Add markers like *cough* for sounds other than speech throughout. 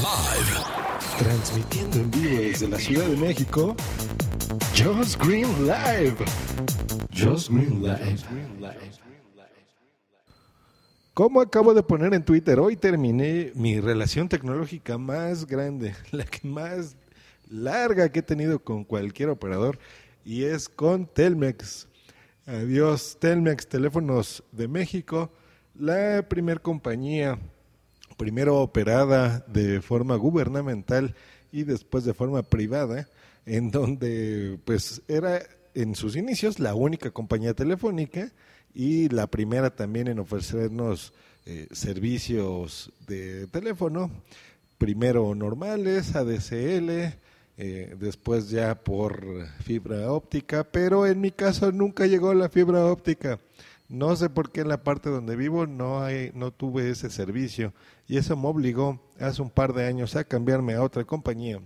Live. Transmitiendo en vivo desde la Ciudad de México. Just Green Live. Just Green Live. Como acabo de poner en Twitter, hoy terminé mi relación tecnológica más grande, *laughs* la que más larga que he tenido con cualquier operador, y es con Telmex. Adiós, Telmex, teléfonos de México, la primer compañía, primero operada de forma gubernamental y después de forma privada, en donde pues era en sus inicios la única compañía telefónica y la primera también en ofrecernos eh, servicios de teléfono, primero normales, ADSL, eh, después ya por fibra óptica, pero en mi caso nunca llegó la fibra óptica. No sé por qué en la parte donde vivo no hay, no tuve ese servicio y eso me obligó hace un par de años a cambiarme a otra compañía,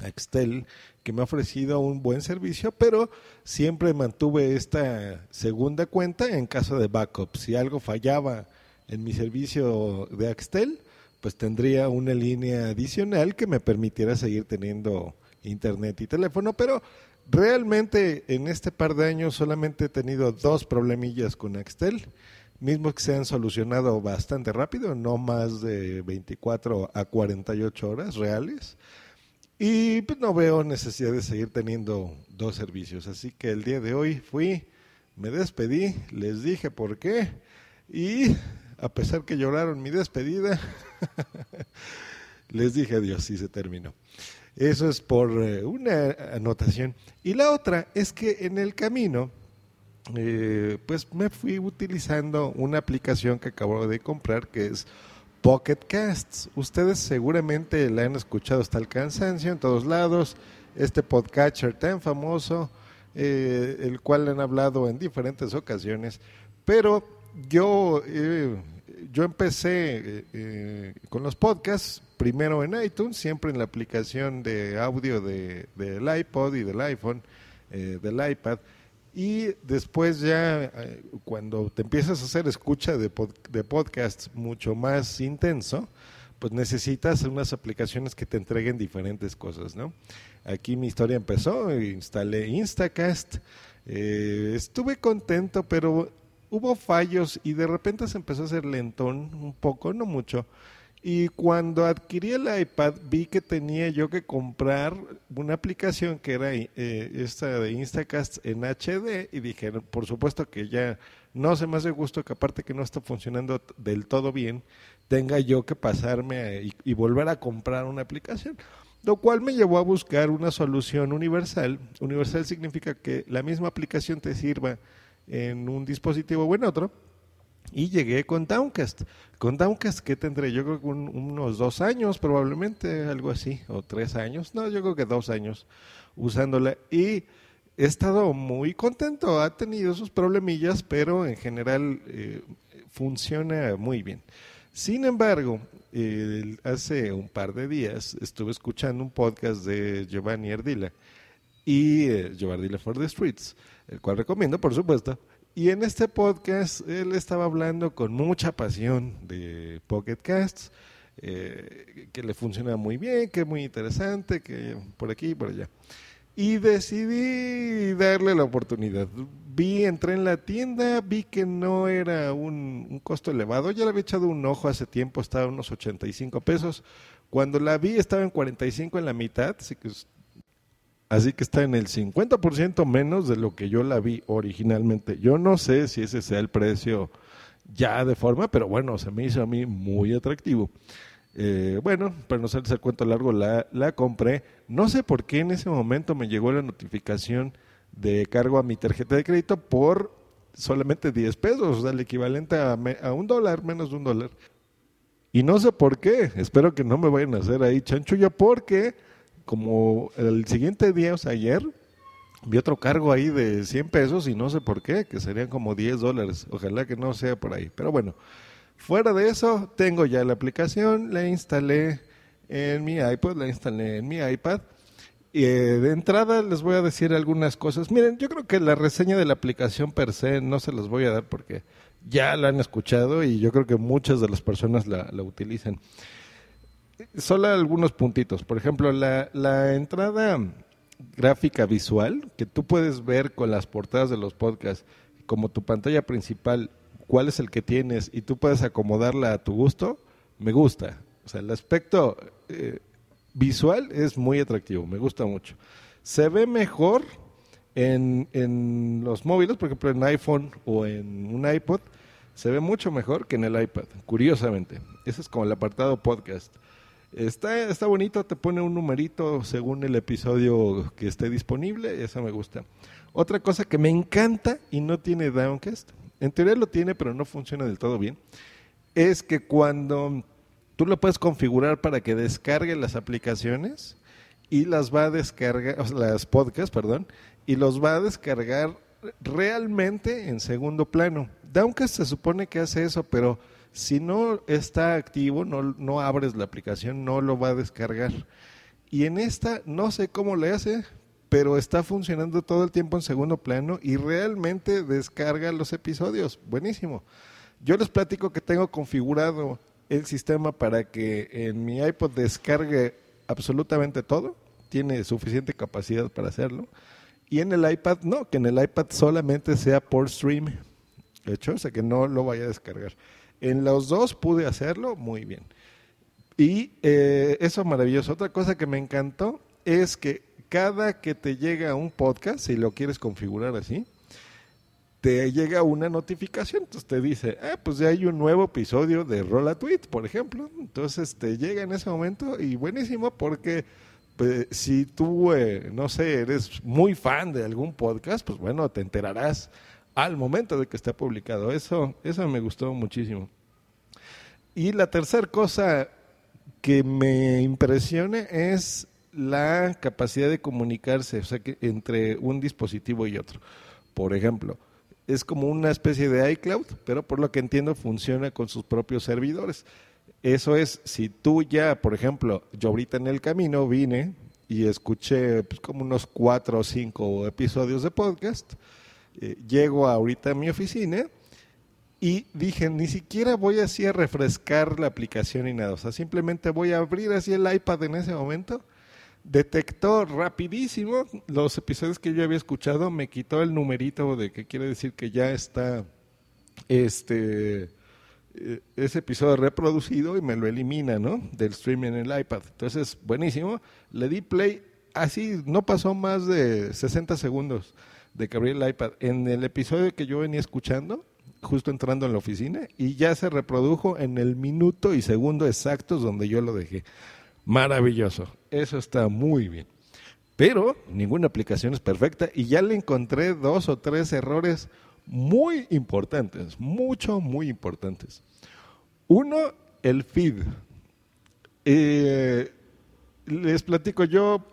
a Extel, que me ha ofrecido un buen servicio, pero siempre mantuve esta segunda cuenta en caso de backup. Si algo fallaba en mi servicio de Axtel, pues tendría una línea adicional que me permitiera seguir teniendo internet y teléfono, pero realmente en este par de años solamente he tenido dos problemillas con Axtel, mismos que se han solucionado bastante rápido, no más de 24 a 48 horas reales. Y pues no veo necesidad de seguir teniendo dos servicios. Así que el día de hoy fui, me despedí, les dije por qué. Y a pesar que lloraron mi despedida, *laughs* les dije adiós y se terminó. Eso es por eh, una anotación. Y la otra es que en el camino, eh, pues me fui utilizando una aplicación que acabo de comprar que es Pocket Casts. Ustedes seguramente la han escuchado hasta el cansancio en todos lados. Este podcatcher tan famoso, eh, el cual han hablado en diferentes ocasiones. Pero yo, eh, yo empecé eh, eh, con los podcasts, primero en iTunes, siempre en la aplicación de audio de, del iPod y del iPhone, eh, del iPad. Y después ya, eh, cuando te empiezas a hacer escucha de, pod- de podcasts mucho más intenso, pues necesitas unas aplicaciones que te entreguen diferentes cosas, ¿no? Aquí mi historia empezó, instalé Instacast, eh, estuve contento, pero hubo fallos y de repente se empezó a hacer lentón un poco, no mucho. Y cuando adquirí el iPad vi que tenía yo que comprar una aplicación que era eh, esta de Instacast en HD y dije, "No, por supuesto que ya no se me hace gusto que aparte que no está funcionando del todo bien, tenga yo que pasarme a- y, y volver a comprar una aplicación. Lo cual me llevó a buscar una solución universal. Universal significa que la misma aplicación te sirva en un dispositivo o en otro. Y llegué con Downcast. Con Downcast, ¿qué tendré? Yo creo que un- unos dos años probablemente, algo así, o tres años. No, yo creo que dos años usándola. Y he estado muy contento. Ha tenido sus problemillas, pero en general eh, funciona muy bien. Sin embargo, eh, hace un par de días estuve escuchando un podcast de Giovanni Ardila y eh, Giovanni Ardila for the Streets, el cual recomiendo, por supuesto. Y en este podcast él estaba hablando con mucha pasión de Pocket Casts, eh, que le funciona muy bien, que es muy interesante, que por aquí y por allá. Y decidí darle la oportunidad. Vi, entré en la tienda, vi que no era un, un costo elevado. Ya le había echado un ojo hace tiempo, estaba a unos 85 pesos. Cuando la vi estaba en 45 en la mitad, así que, así que está en el 50% menos de lo que yo la vi originalmente. Yo no sé si ese sea el precio ya de forma, pero bueno, se me hizo a mí muy atractivo. Eh, bueno, para no hacerles el cuento largo, la, la compré. No sé por qué en ese momento me llegó la notificación de cargo a mi tarjeta de crédito por solamente 10 pesos, o sea, el equivalente a, me- a un dólar, menos de un dólar. Y no sé por qué, espero que no me vayan a hacer ahí chanchullo, porque como el siguiente día, o sea, ayer, vi otro cargo ahí de 100 pesos y no sé por qué, que serían como 10 dólares. Ojalá que no sea por ahí. Pero bueno, fuera de eso, tengo ya la aplicación, la instalé en mi iPod, la instalé en mi iPad. Y eh, de entrada les voy a decir algunas cosas. Miren, yo creo que la reseña de la aplicación per se no se las voy a dar porque ya la han escuchado y yo creo que muchas de las personas la, la utilizan. Solo algunos puntitos. Por ejemplo, la, la entrada gráfica visual que tú puedes ver con las portadas de los podcasts como tu pantalla principal, cuál es el que tienes y tú puedes acomodarla a tu gusto, me gusta. O sea, el aspecto eh, visual es muy atractivo, me gusta mucho. Se ve mejor en, en los móviles, por ejemplo en iPhone o en un iPod, se ve mucho mejor que en el iPad, curiosamente. Ese es como el apartado podcast. Está, está bonito, te pone un numerito según el episodio que esté disponible, eso me gusta. Otra cosa que me encanta y no tiene Downcast, en teoría lo tiene pero no funciona del todo bien, es que cuando tú lo puedes configurar para que descargue las aplicaciones y las va a descargar, las podcasts, perdón, y los va a descargar realmente en segundo plano. Downcast se supone que hace eso, pero si no está activo, no, no abres la aplicación, no lo va a descargar. Y en esta no sé cómo le hace, pero está funcionando todo el tiempo en segundo plano y realmente descarga los episodios. Buenísimo. Yo les platico que tengo configurado el sistema para que en mi iPod descargue absolutamente todo. Tiene suficiente capacidad para hacerlo. Y en el iPad no, que en el iPad solamente sea por stream. De hecho, o sea que no lo vaya a descargar. En los dos pude hacerlo muy bien. Y eh, eso maravilloso. Otra cosa que me encantó es que cada que te llega un podcast, si lo quieres configurar así, te llega una notificación. Entonces te dice, ah, pues ya hay un nuevo episodio de Rolla Tweet, por ejemplo. Entonces te llega en ese momento y buenísimo porque pues, si tú, eh, no sé, eres muy fan de algún podcast, pues bueno, te enterarás al momento de que esté publicado. Eso, eso me gustó muchísimo. Y la tercera cosa que me impresiona es la capacidad de comunicarse, o sea, entre un dispositivo y otro. Por ejemplo, es como una especie de iCloud, pero por lo que entiendo funciona con sus propios servidores. Eso es, si tú ya, por ejemplo, yo ahorita en el camino vine y escuché pues, como unos cuatro o cinco episodios de podcast, eh, llego ahorita a mi oficina y dije, ni siquiera voy así a refrescar la aplicación y nada, o sea, simplemente voy a abrir así el iPad en ese momento, detectó rapidísimo los episodios que yo había escuchado, me quitó el numerito de que quiere decir que ya está este ese episodio reproducido y me lo elimina, ¿no? Del stream en el iPad. Entonces, buenísimo. Le di play, así no pasó más de 60 segundos de que abrí el iPad. En el episodio que yo venía escuchando, justo entrando en la oficina, y ya se reprodujo en el minuto y segundo exactos donde yo lo dejé. Maravilloso. Eso está muy bien. Pero ninguna aplicación es perfecta y ya le encontré dos o tres errores muy importantes, mucho, muy importantes. Uno, el feed. Eh, les platico, yo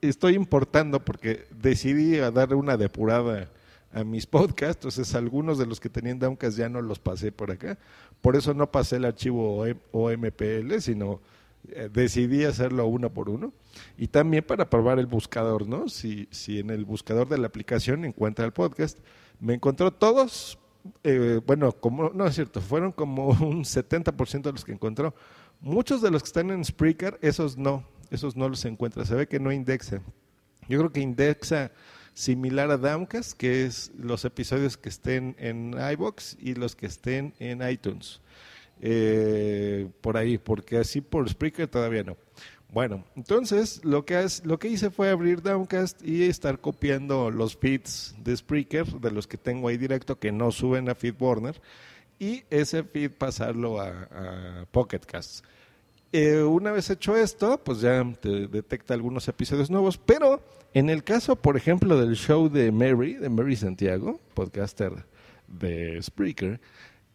estoy importando porque decidí a darle una depurada a mis podcasts, entonces algunos de los que tenían Downcast ya no los pasé por acá, por eso no pasé el archivo OMPL, sino eh, decidí hacerlo uno por uno y también para probar el buscador, ¿no? Si, si en el buscador de la aplicación encuentra el podcast, me encontró todos, eh, bueno, como no es cierto, fueron como *laughs* un 70% de los que encontró. Muchos de los que están en Spreaker, esos no, esos no los encuentra, se ve que no indexa. Yo creo que indexa similar a Downcast, que es los episodios que estén en iBox y los que estén en iTunes. Eh, por ahí, porque así por Spreaker todavía no. Bueno, entonces lo que, lo que hice fue abrir Downcast y estar copiando los feeds de Spreaker, de los que tengo ahí directo, que no suben a FeedBurner, y ese feed pasarlo a, a Pocket Cast. Eh, una vez hecho esto, pues ya te detecta algunos episodios nuevos, pero en el caso, por ejemplo, del show de Mary, de Mary Santiago, podcaster de Spreaker,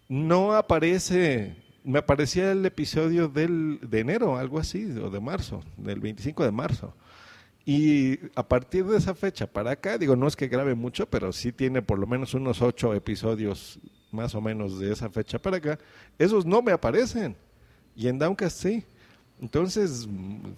no aparece, me aparecía el episodio del, de enero, algo así, o de marzo, del 25 de marzo. Y a partir de esa fecha para acá, digo, no es que grabe mucho, pero sí tiene por lo menos unos ocho episodios más o menos de esa fecha para acá. Esos no me aparecen. Y en Downcast sí. Entonces,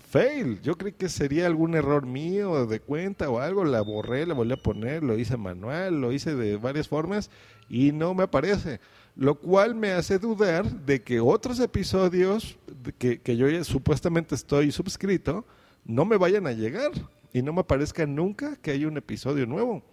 fail. Yo creí que sería algún error mío de cuenta o algo. La borré, la volví a poner, lo hice manual, lo hice de varias formas y no me aparece. Lo cual me hace dudar de que otros episodios que, que yo supuestamente estoy suscrito no me vayan a llegar y no me aparezca nunca que hay un episodio nuevo.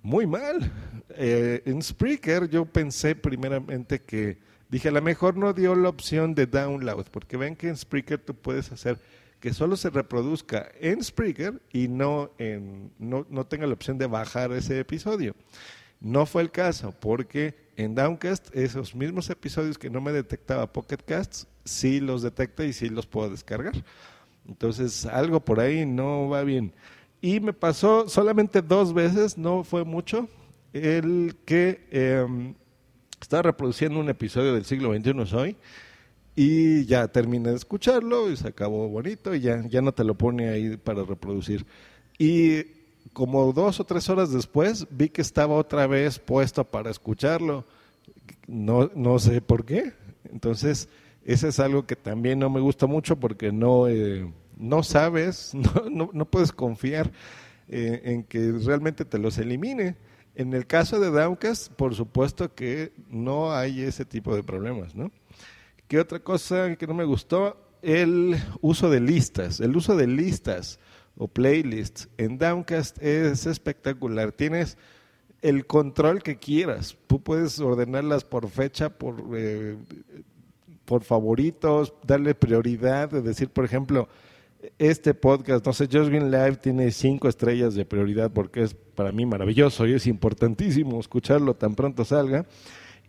Muy mal. Eh, en Spreaker yo pensé primeramente que dije, a lo mejor no dio la opción de download, porque ven que en Spreaker tú puedes hacer que solo se reproduzca en Spreaker y no, en, no, no tenga la opción de bajar ese episodio. No fue el caso, porque en Downcast esos mismos episodios que no me detectaba Pocket Casts, sí los detecta y sí los puedo descargar. Entonces, algo por ahí no va bien. Y me pasó solamente dos veces, no fue mucho, el que eh, estaba reproduciendo un episodio del siglo XXI Soy y ya terminé de escucharlo y se acabó bonito y ya, ya no te lo pone ahí para reproducir. Y como dos o tres horas después vi que estaba otra vez puesto para escucharlo. No, no sé por qué. Entonces, ese es algo que también no me gusta mucho porque no, eh, no sabes, *laughs* no, no, puedes confiar eh, en que realmente te los elimine. En el caso de Downcast, por supuesto que no hay ese tipo de problemas, ¿no? ¿Qué otra cosa que no me gustó? El uso de listas. El uso de listas o playlists en Downcast es espectacular. Tienes el control que quieras. Tú puedes ordenarlas por fecha, por, eh, por favoritos, darle prioridad, de decir, por ejemplo, este podcast, no sé, Just Green Live tiene cinco estrellas de prioridad porque es para mí maravilloso y es importantísimo escucharlo tan pronto salga.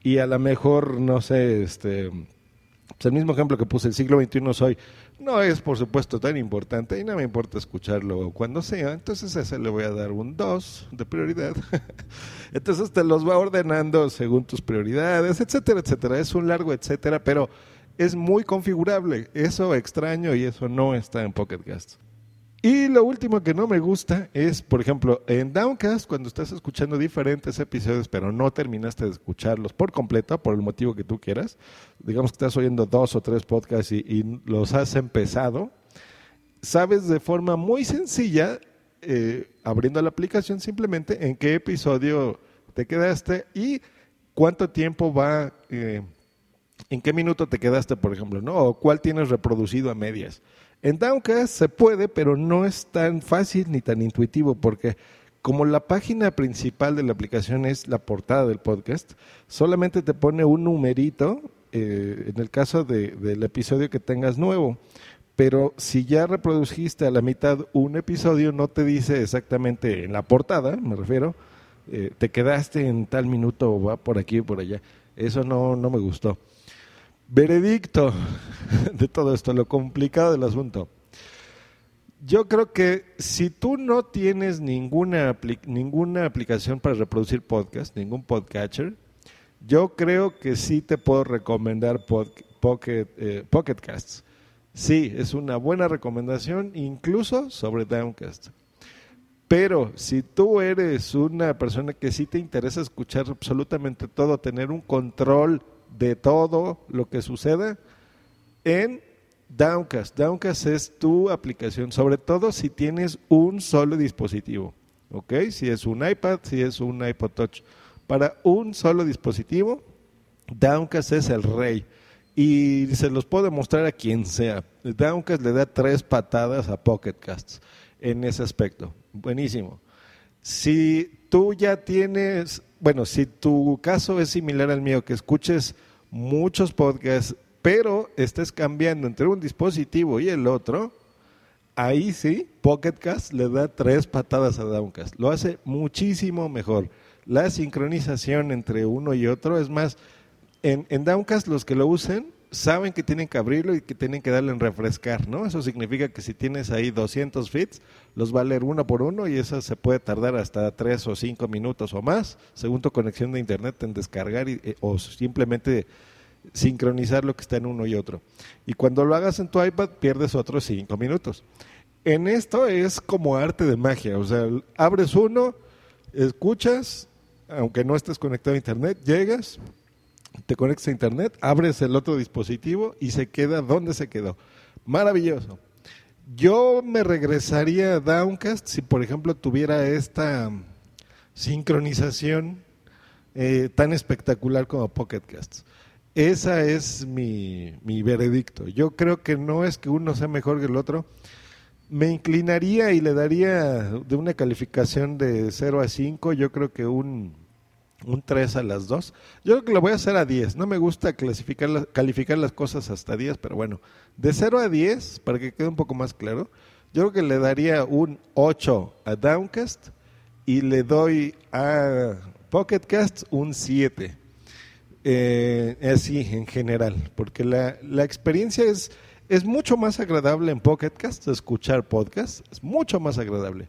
Y a lo mejor, no sé, este, pues el mismo ejemplo que puse, el siglo XXI soy, no es por supuesto tan importante y no me importa escucharlo cuando sea, entonces ese le voy a dar un 2 de prioridad. *laughs* entonces te los va ordenando según tus prioridades, etcétera, etcétera. Es un largo etcétera, pero es muy configurable. Eso extraño y eso no está en Pocket Cast. Y lo último que no me gusta es, por ejemplo, en Downcast, cuando estás escuchando diferentes episodios, pero no terminaste de escucharlos por completo, por el motivo que tú quieras, digamos que estás oyendo dos o tres podcasts y, los has empezado, sabes de forma muy sencilla, eh, abriendo la aplicación simplemente, en qué episodio te quedaste y cuánto tiempo va, eh, en qué minuto te quedaste, por ejemplo, ¿no? O cuál tienes reproducido a medias. En Downcast se puede, pero no es tan fácil ni tan intuitivo porque como la página principal de la aplicación es la portada del podcast, solamente te pone un numerito eh, en el caso de, del episodio que tengas nuevo. Pero si ya reproduciste a la mitad un episodio, no te dice exactamente en la portada, me refiero, eh, te quedaste en tal minuto o va por aquí o por allá. Eso no, no me gustó. Veredicto de todo esto, lo complicado del asunto. Yo creo que si tú no tienes ninguna, aplicación para reproducir podcast, ningún podcatcher, yo creo que sí te puedo recomendar eh, Pocket Casts. Sí, es una buena recomendación, incluso sobre Downcast. Pero si tú eres una persona que sí te interesa escuchar absolutamente todo, tener un control de todo lo que suceda en Downcast. Downcast es tu aplicación, sobre todo si tienes un solo dispositivo, ¿ok? Si es un iPad, si es un iPod Touch. Para un solo dispositivo, Downcast es el rey. Y se los puedo demostrar a quien sea. Downcast le da tres patadas a Pocket Casts en ese aspecto. Buenísimo. Si tú ya tienes, bueno, si tu caso es similar al mío, que escuches muchos podcasts, pero estés cambiando entre un dispositivo y el otro, ahí sí, Pocket Cast le da tres patadas a Downcast. Lo hace muchísimo mejor. La sincronización entre uno y otro es más, en, en Downcast los que lo usen saben que tienen que abrirlo y que tienen que darle en refrescar, ¿no? Eso significa que si tienes ahí 200 feeds, los va a leer uno por uno y eso se puede tardar hasta 3 o 5 minutos o más, según tu conexión de internet en descargar eh, o simplemente sincronizar lo que está en uno y otro. Y cuando lo hagas en tu iPad, pierdes otros 5 minutos. En esto es como arte de magia, o sea, abres uno, escuchas, aunque no estés conectado a internet, llegas, te conectas a internet, abres el otro dispositivo y se queda donde se quedó. Maravilloso. Yo me regresaría a Downcast si, por ejemplo, tuviera esta sincronización eh, tan espectacular como Pocket Casts. Esa es mi, mi veredicto. Yo creo que no es que uno sea mejor que el otro. Me inclinaría y le daría de una calificación de 0 a 5, yo creo que un un 3 a las 2. Yo creo que lo voy a hacer a 10. No me gusta clasificar las- calificar las cosas hasta 10, pero bueno, de 0 a 10, para que quede un poco más claro, yo creo que le daría un 8 a Downcast y le doy a Pocketcast un 7. Eh, así en general, porque la, la experiencia es, es mucho más agradable en Pocketcast, escuchar podcast, es mucho más agradable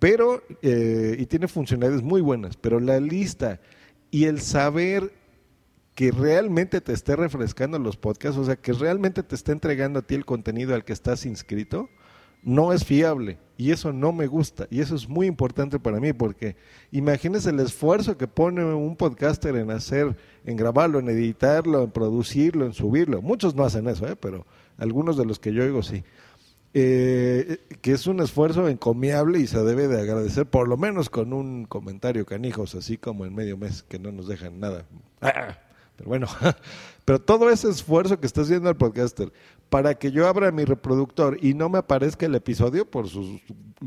pero eh, y tiene funcionalidades muy buenas, pero la lista y el saber que realmente te esté refrescando los podcasts, o sea, que realmente te esté entregando a ti el contenido al que estás inscrito, no es fiable y eso no me gusta y eso es muy importante para mí porque imagínese el esfuerzo que pone un podcaster en hacer, en grabarlo, en editarlo, en producirlo, en subirlo. Muchos no hacen eso, ¿eh? pero algunos de los que yo oigo sí eh, que es un esfuerzo encomiable y se debe de agradecer, por lo menos con un comentario canijos, así como en medio mes, que no nos dejan nada. Ah, Pero bueno, *laughs* pero todo ese esfuerzo que está haciendo el podcaster para que yo abra mi reproductor y no me aparezca el episodio por sus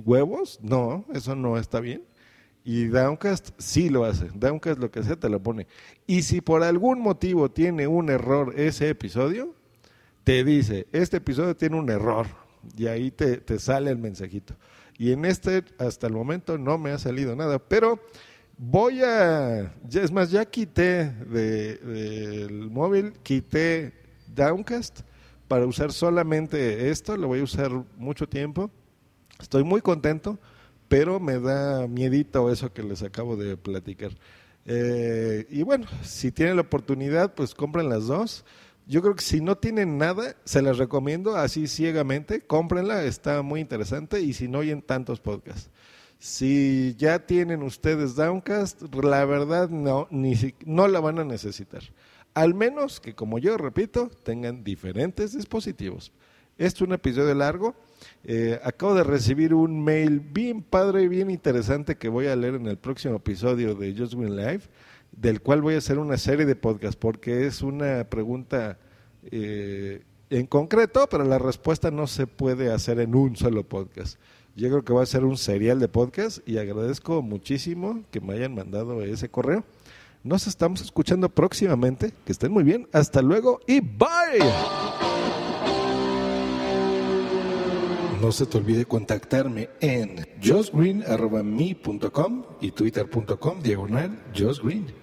huevos, no, eso no está bien. Y Downcast sí lo hace. Downcast lo que sea te lo pone. Y si por algún motivo tiene un error ese episodio, te dice, este episodio tiene un error. Y ahí te, te sale el mensajito. Y en este, hasta el momento, no me ha salido nada. Pero voy a, es más, ya quité de- del móvil, quité Downcast para usar solamente esto. Lo voy a usar mucho tiempo. Estoy muy contento, pero me da miedito eso que les acabo de platicar. Eh, y bueno, si tienen la oportunidad, pues compren las dos. Yo creo que si no tienen nada, se las recomiendo así ciegamente, cómprenla, está muy interesante y si no oyen tantos podcasts. Si ya tienen ustedes Downcast, la verdad no, ni si- no la van a necesitar. Al menos que, como yo repito, tengan diferentes dispositivos. Este es un episodio largo. Eh, acabo de recibir un mail bien padre y bien interesante que voy a leer en el próximo episodio de Just Win Live, del cual voy a hacer una serie de podcasts, porque es una pregunta eh, en concreto, pero la respuesta no se puede hacer en un solo podcast. Yo creo que va a ser un serial de podcast y agradezco muchísimo que me hayan mandado ese correo. Nos estamos escuchando próximamente. Que estén muy bien. Hasta luego y bye. No se te olvide contactarme en josgreen.me.com y twitter.com diagonal josgreen.